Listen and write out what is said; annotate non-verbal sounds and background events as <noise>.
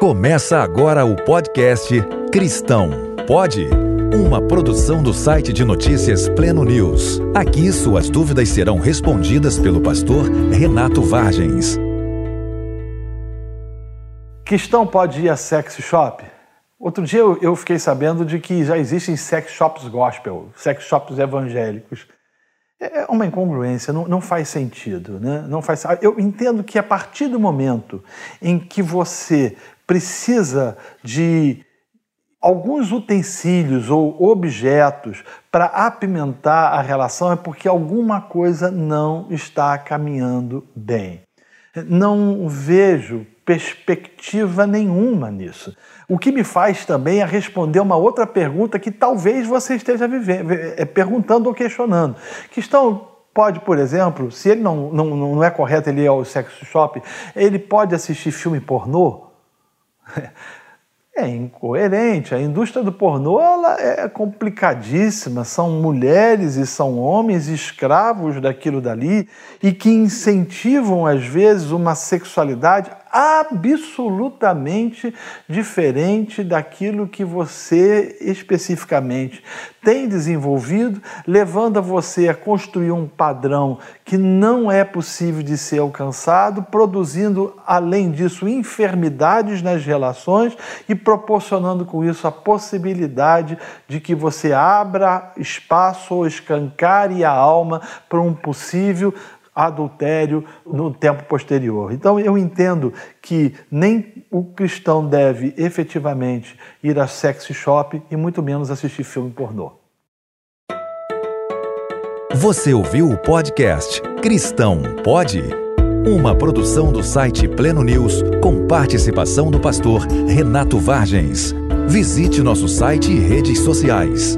Começa agora o podcast Cristão Pode? Uma produção do site de notícias Pleno News. Aqui suas dúvidas serão respondidas pelo pastor Renato Vargens. Cristão pode ir a sex shop? Outro dia eu fiquei sabendo de que já existem sex shops gospel, sex shops evangélicos. É, é uma incongruência, não, não faz sentido. Né? Não faz, eu entendo que a partir do momento em que você precisa de alguns utensílios ou objetos para apimentar a relação, é porque alguma coisa não está caminhando bem. Não vejo perspectiva nenhuma nisso. O que me faz também é responder uma outra pergunta que talvez você esteja vivendo, é, perguntando ou questionando. Que estão pode, por exemplo, se ele não, não, não é correto ele ir ao sex shop, ele pode assistir filme pornô? <laughs> é incoerente. A indústria do pornô ela é complicadíssima. São mulheres e são homens escravos daquilo dali e que incentivam, às vezes, uma sexualidade absolutamente diferente daquilo que você especificamente tem desenvolvido, levando a você a construir um padrão que não é possível de ser alcançado, produzindo, além disso, enfermidades nas relações e proporcionando com isso a possibilidade de que você abra espaço ou escancare a alma para um possível adultério no tempo posterior. Então eu entendo que nem o cristão deve efetivamente ir a sex shop e muito menos assistir filme pornô. Você ouviu o podcast Cristão Pode? Uma produção do site Pleno News com participação do pastor Renato Vargens. Visite nosso site e redes sociais